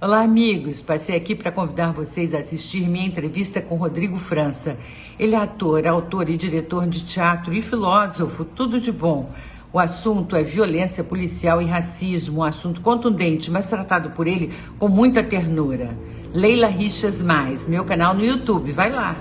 Olá, amigos. Passei aqui para convidar vocês a assistir minha entrevista com Rodrigo França. Ele é ator, autor e diretor de teatro e filósofo, tudo de bom. O assunto é violência policial e racismo, um assunto contundente, mas tratado por ele com muita ternura. Leila Richas Mais, meu canal no YouTube, vai lá.